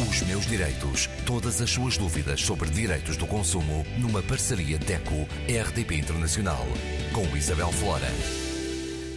Os meus direitos. Todas as suas dúvidas sobre direitos do consumo numa parceria DECO-RDP Internacional. Com Isabel Flora.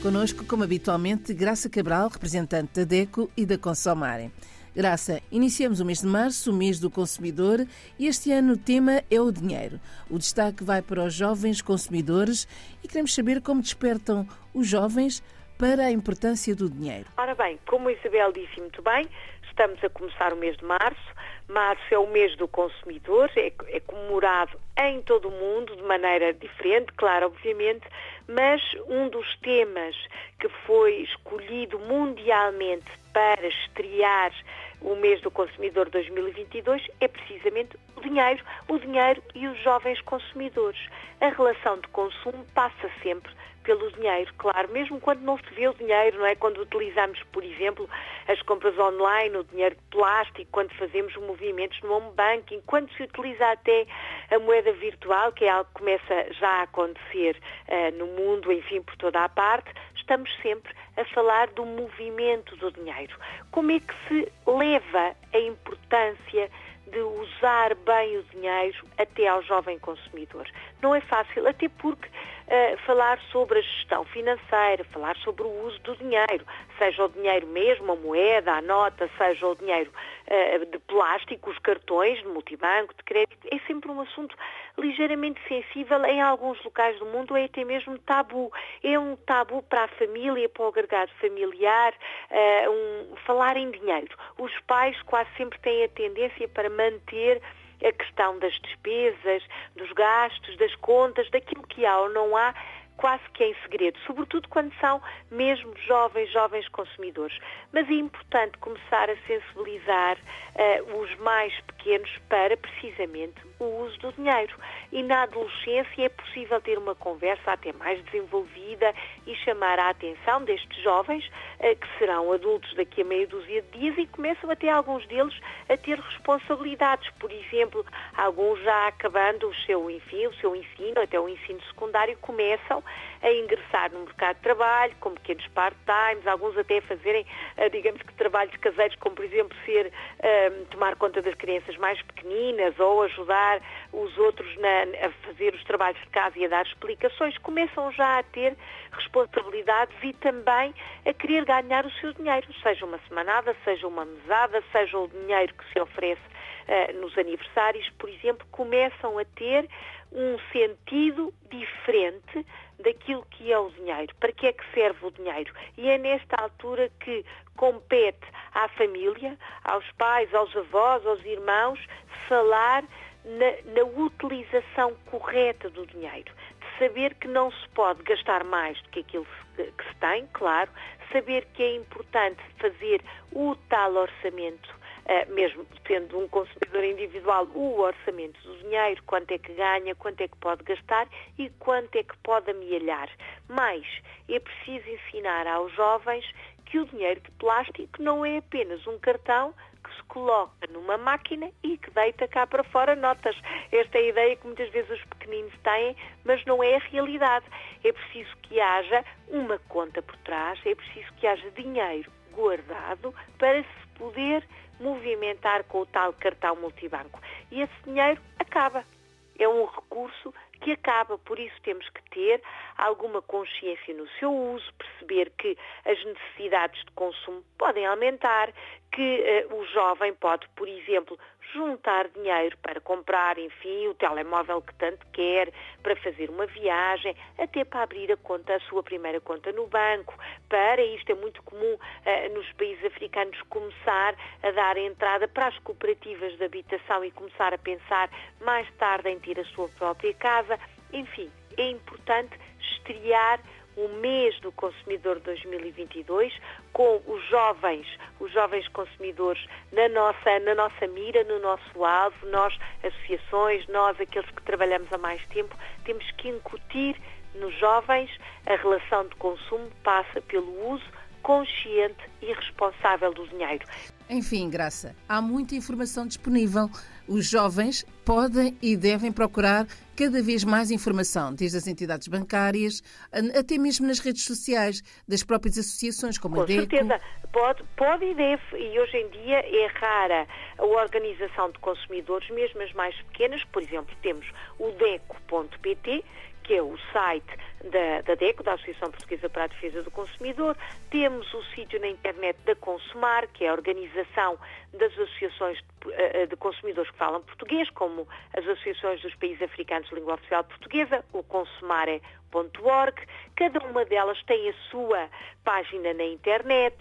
Conosco, como habitualmente, Graça Cabral, representante da DECO e da Consomarem. Graça, iniciamos o mês de março, o mês do consumidor, e este ano o tema é o dinheiro. O destaque vai para os jovens consumidores e queremos saber como despertam os jovens para a importância do dinheiro. Ora bem, como a Isabel disse muito bem, estamos a começar o mês de março. Março é o mês do consumidor, é, é comemorado em todo o mundo de maneira diferente, claro, obviamente, mas um dos temas que foi escolhido mundialmente para estrear o mês do consumidor 2022 é precisamente o dinheiro, o dinheiro e os jovens consumidores. A relação de consumo passa sempre pelo dinheiro, claro, mesmo quando não se vê o dinheiro, não é? Quando utilizamos, por exemplo, as compras online, o dinheiro de plástico, quando fazemos movimentos no home banking, quando se utiliza até a moeda virtual, que é algo que começa já a acontecer uh, no mundo, enfim, por toda a parte, estamos sempre a falar do movimento do dinheiro. Como é que se leva a importância de usar bem o dinheiro até ao jovem consumidor? Não é fácil, até porque falar sobre a gestão financeira, falar sobre o uso do dinheiro, seja o dinheiro mesmo, a moeda, a nota, seja o dinheiro uh, de plástico, os cartões de multibanco, de crédito, é sempre um assunto ligeiramente sensível em alguns locais do mundo, é até mesmo tabu. É um tabu para a família, para o agregado familiar, uh, um, falar em dinheiro. Os pais quase sempre têm a tendência para manter a questão das despesas, dos gastos, das contas, daquilo que há ou não há, quase que em segredo, sobretudo quando são mesmo jovens, jovens consumidores. Mas é importante começar a sensibilizar uh, os mais pequenos para precisamente o uso do dinheiro. E na adolescência é possível ter uma conversa até mais desenvolvida e chamar a atenção destes jovens, uh, que serão adultos daqui a meia dúzia de dias e começam até alguns deles a ter responsabilidades. Por exemplo, alguns já acabando o seu, enfim, o seu ensino, até o ensino secundário, começam a ingressar no mercado de trabalho, com pequenos part-times, alguns até a fazerem, eh, digamos que trabalhos caseiros, como por exemplo ser um, tomar conta das crianças mais pequeninas ou ajudar os outros na, a fazer os trabalhos de casa e a dar explicações, começam já a ter responsabilidades e também a querer ganhar o seu dinheiro, seja uma semanada, seja uma mesada, seja o dinheiro que se oferece uh, nos aniversários, por exemplo, começam a ter um sentido diferente daquilo que é o dinheiro, para que é que serve o dinheiro. E é nesta altura que compete à família, aos pais, aos avós, aos irmãos, falar na, na utilização correta do dinheiro. Saber que não se pode gastar mais do que aquilo que se tem, claro, saber que é importante fazer o tal orçamento eh, mesmo sendo um consumidor individual, o orçamento do dinheiro, quanto é que ganha, quanto é que pode gastar e quanto é que pode amealhar. Mas é preciso ensinar aos jovens que o dinheiro de plástico não é apenas um cartão que se coloca numa máquina e que deita cá para fora notas. Esta é a ideia que muitas vezes os pequeninos têm, mas não é a realidade. É preciso que haja uma conta por trás, é preciso que haja dinheiro guardado para se poder movimentar com o tal cartão multibanco. E esse dinheiro acaba. É um recurso que acaba, por isso temos que ter alguma consciência no seu uso, perceber que as necessidades de consumo podem aumentar, que uh, o jovem pode, por exemplo, juntar dinheiro para comprar, enfim, o telemóvel que tanto quer, para fazer uma viagem, até para abrir a conta, a sua primeira conta no banco. Para isto é muito comum uh, nos países africanos começar a dar entrada para as cooperativas de habitação e começar a pensar mais tarde em ter a sua própria casa. Enfim, é importante estrear o mês do consumidor 2022 com os jovens, os jovens consumidores na nossa, na nossa mira, no nosso alvo, nós, associações, nós, aqueles que trabalhamos há mais tempo, temos que incutir nos jovens a relação de consumo passa pelo uso consciente e responsável do dinheiro. Enfim, Graça, há muita informação disponível. Os jovens podem e devem procurar cada vez mais informação, desde as entidades bancárias, até mesmo nas redes sociais, das próprias associações, como Com a DECO. Com certeza, pode, pode e deve, e hoje em dia é rara a organização de consumidores, mesmo as mais pequenas, por exemplo, temos o DECO.pt, que é o site da, da, DECO, da Associação Portuguesa para a Defesa do Consumidor. Temos o sítio na internet da Consumar, que é a organização das associações de, eh, de, consumidores que falam português, como as associações dos países africanos de língua oficial portuguesa, o consumare.org. Cada uma delas tem a sua página na internet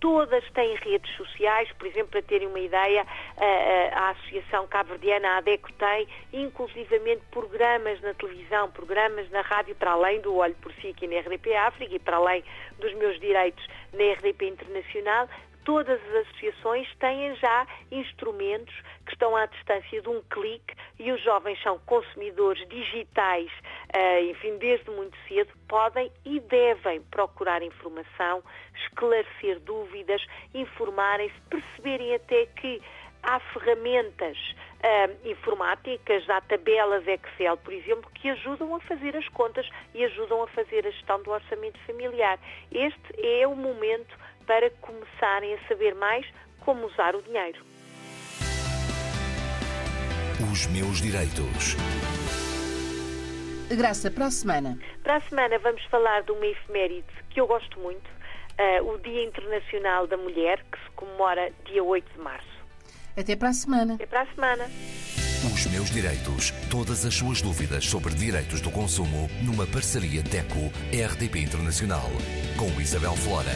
todas têm redes sociais, por exemplo, para terem uma ideia, a, a Associação Cabo-Verdiana, a ADECO, tem inclusivamente programas na televisão, programas na rádio, para além do Olho por Si aqui na RDP África e para além dos meus direitos na RDP Internacional, todas as associações têm já instrumentos que estão à distância de um clique e os jovens são consumidores digitais, uh, enfim, desde muito cedo, podem e devem procurar informação, esclarecer dúvidas, informarem-se, perceberem até que há ferramentas uh, informáticas, há tabelas Excel, por exemplo, que ajudam a fazer as contas e ajudam a fazer a gestão do orçamento familiar. Este é o momento para começarem a saber mais como usar o dinheiro. Os meus direitos. Graça, para a semana. Para a semana vamos falar de uma efeméride que eu gosto muito, uh, o Dia Internacional da Mulher, que se comemora dia 8 de março. Até para a semana. Até para a semana. Os meus direitos. Todas as suas dúvidas sobre direitos do consumo numa parceria DECO-RDP Internacional. Com Isabel Flora.